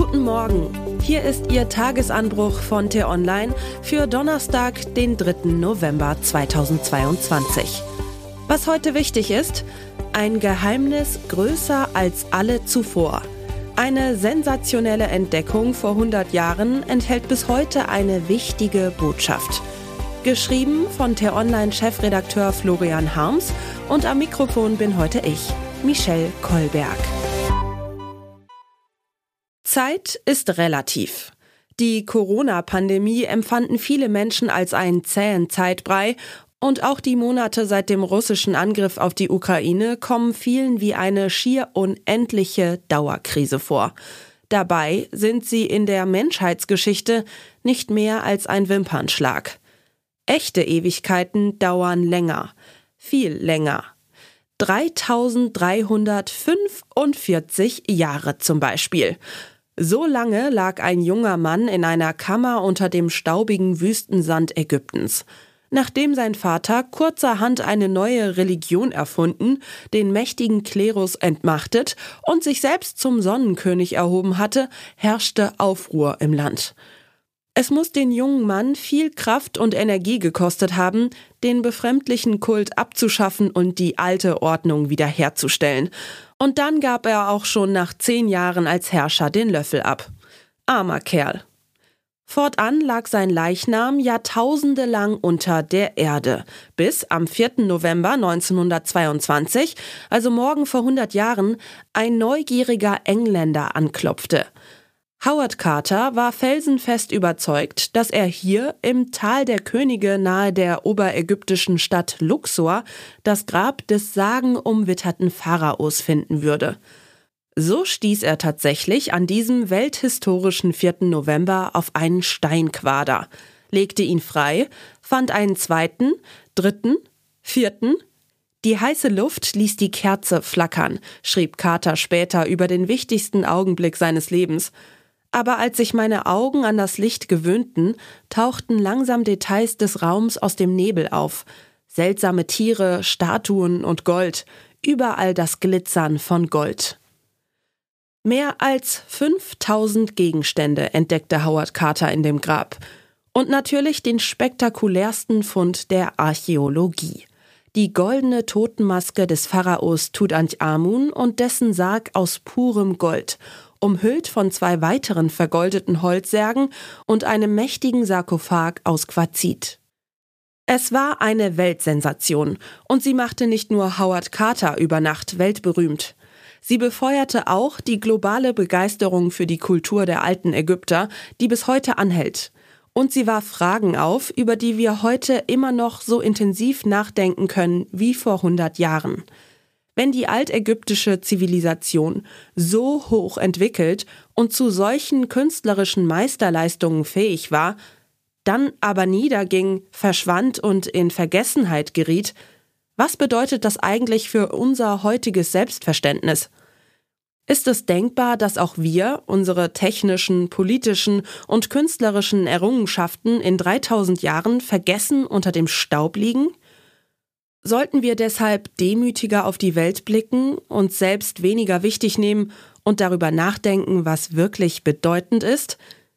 Guten Morgen. Hier ist Ihr Tagesanbruch von T-Online für Donnerstag, den 3. November 2022. Was heute wichtig ist, ein Geheimnis größer als alle zuvor. Eine sensationelle Entdeckung vor 100 Jahren enthält bis heute eine wichtige Botschaft. Geschrieben von T-Online-Chefredakteur Florian Harms und am Mikrofon bin heute ich, Michelle Kolberg. Zeit ist relativ. Die Corona-Pandemie empfanden viele Menschen als einen zähen Zeitbrei und auch die Monate seit dem russischen Angriff auf die Ukraine kommen vielen wie eine schier unendliche Dauerkrise vor. Dabei sind sie in der Menschheitsgeschichte nicht mehr als ein Wimpernschlag. Echte Ewigkeiten dauern länger, viel länger. 3345 Jahre zum Beispiel. So lange lag ein junger Mann in einer Kammer unter dem staubigen Wüstensand Ägyptens. Nachdem sein Vater kurzerhand eine neue Religion erfunden, den mächtigen Klerus entmachtet und sich selbst zum Sonnenkönig erhoben hatte, herrschte Aufruhr im Land. Es muss den jungen Mann viel Kraft und Energie gekostet haben, den befremdlichen Kult abzuschaffen und die alte Ordnung wiederherzustellen. Und dann gab er auch schon nach zehn Jahren als Herrscher den Löffel ab. Armer Kerl. Fortan lag sein Leichnam jahrtausende lang unter der Erde, bis am 4. November 1922, also morgen vor 100 Jahren, ein neugieriger Engländer anklopfte – Howard Carter war felsenfest überzeugt, dass er hier im Tal der Könige nahe der oberägyptischen Stadt Luxor das Grab des sagenumwitterten Pharaos finden würde. So stieß er tatsächlich an diesem welthistorischen 4. November auf einen Steinquader, legte ihn frei, fand einen zweiten, dritten, vierten, die heiße Luft ließ die Kerze flackern, schrieb Carter später über den wichtigsten Augenblick seines Lebens – aber als sich meine Augen an das Licht gewöhnten, tauchten langsam Details des Raums aus dem Nebel auf. Seltsame Tiere, Statuen und Gold, überall das Glitzern von Gold. Mehr als 5000 Gegenstände entdeckte Howard Carter in dem Grab. Und natürlich den spektakulärsten Fund der Archäologie. Die goldene Totenmaske des Pharaos Tutanchamun und dessen Sarg aus purem Gold umhüllt von zwei weiteren vergoldeten Holzsärgen und einem mächtigen Sarkophag aus Quarzit. Es war eine Weltsensation und sie machte nicht nur Howard Carter über Nacht weltberühmt. Sie befeuerte auch die globale Begeisterung für die Kultur der alten Ägypter, die bis heute anhält. Und sie warf Fragen auf, über die wir heute immer noch so intensiv nachdenken können wie vor 100 Jahren. Wenn die altägyptische Zivilisation so hoch entwickelt und zu solchen künstlerischen Meisterleistungen fähig war, dann aber niederging, verschwand und in Vergessenheit geriet, was bedeutet das eigentlich für unser heutiges Selbstverständnis? Ist es denkbar, dass auch wir unsere technischen, politischen und künstlerischen Errungenschaften in 3000 Jahren vergessen unter dem Staub liegen? Sollten wir deshalb demütiger auf die Welt blicken, uns selbst weniger wichtig nehmen und darüber nachdenken, was wirklich bedeutend ist?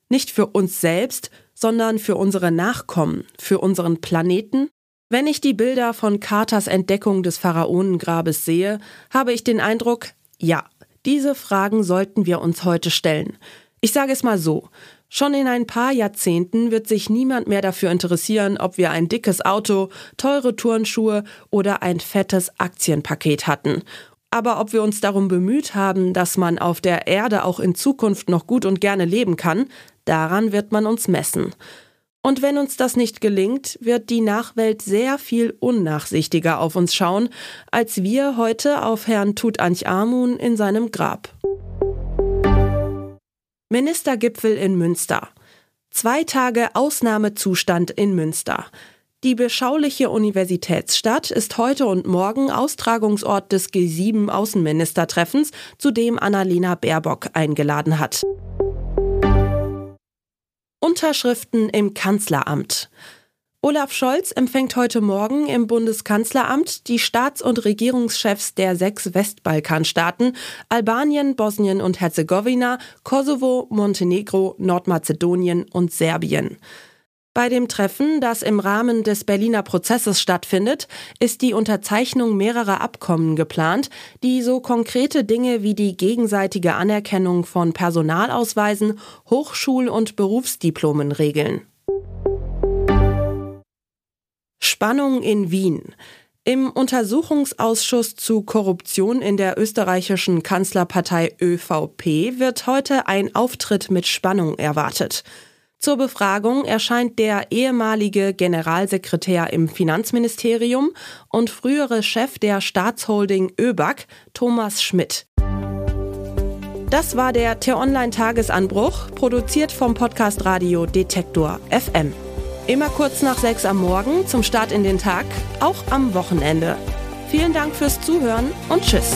Nicht für uns selbst, sondern für unsere Nachkommen, für unseren Planeten? Wenn ich die Bilder von Carters Entdeckung des Pharaonengrabes sehe, habe ich den Eindruck, ja, diese Fragen sollten wir uns heute stellen. Ich sage es mal so, Schon in ein paar Jahrzehnten wird sich niemand mehr dafür interessieren, ob wir ein dickes Auto, teure Turnschuhe oder ein fettes Aktienpaket hatten. Aber ob wir uns darum bemüht haben, dass man auf der Erde auch in Zukunft noch gut und gerne leben kann, daran wird man uns messen. Und wenn uns das nicht gelingt, wird die Nachwelt sehr viel unnachsichtiger auf uns schauen, als wir heute auf Herrn Tutanchamun in seinem Grab. Ministergipfel in Münster. Zwei Tage Ausnahmezustand in Münster. Die beschauliche Universitätsstadt ist heute und morgen Austragungsort des G7 Außenministertreffens, zu dem Annalena Baerbock eingeladen hat. Unterschriften im Kanzleramt. Olaf Scholz empfängt heute Morgen im Bundeskanzleramt die Staats- und Regierungschefs der sechs Westbalkanstaaten Albanien, Bosnien und Herzegowina, Kosovo, Montenegro, Nordmazedonien und Serbien. Bei dem Treffen, das im Rahmen des Berliner Prozesses stattfindet, ist die Unterzeichnung mehrerer Abkommen geplant, die so konkrete Dinge wie die gegenseitige Anerkennung von Personalausweisen, Hochschul- und Berufsdiplomen regeln. Spannung in Wien. Im Untersuchungsausschuss zu Korruption in der österreichischen Kanzlerpartei ÖVP wird heute ein Auftritt mit Spannung erwartet. Zur Befragung erscheint der ehemalige Generalsekretär im Finanzministerium und frühere Chef der Staatsholding ÖBAG, Thomas Schmidt. Das war der T-Online-Tagesanbruch, produziert vom Podcast Radio Detektor FM. Immer kurz nach sechs am Morgen zum Start in den Tag, auch am Wochenende. Vielen Dank fürs Zuhören und Tschüss.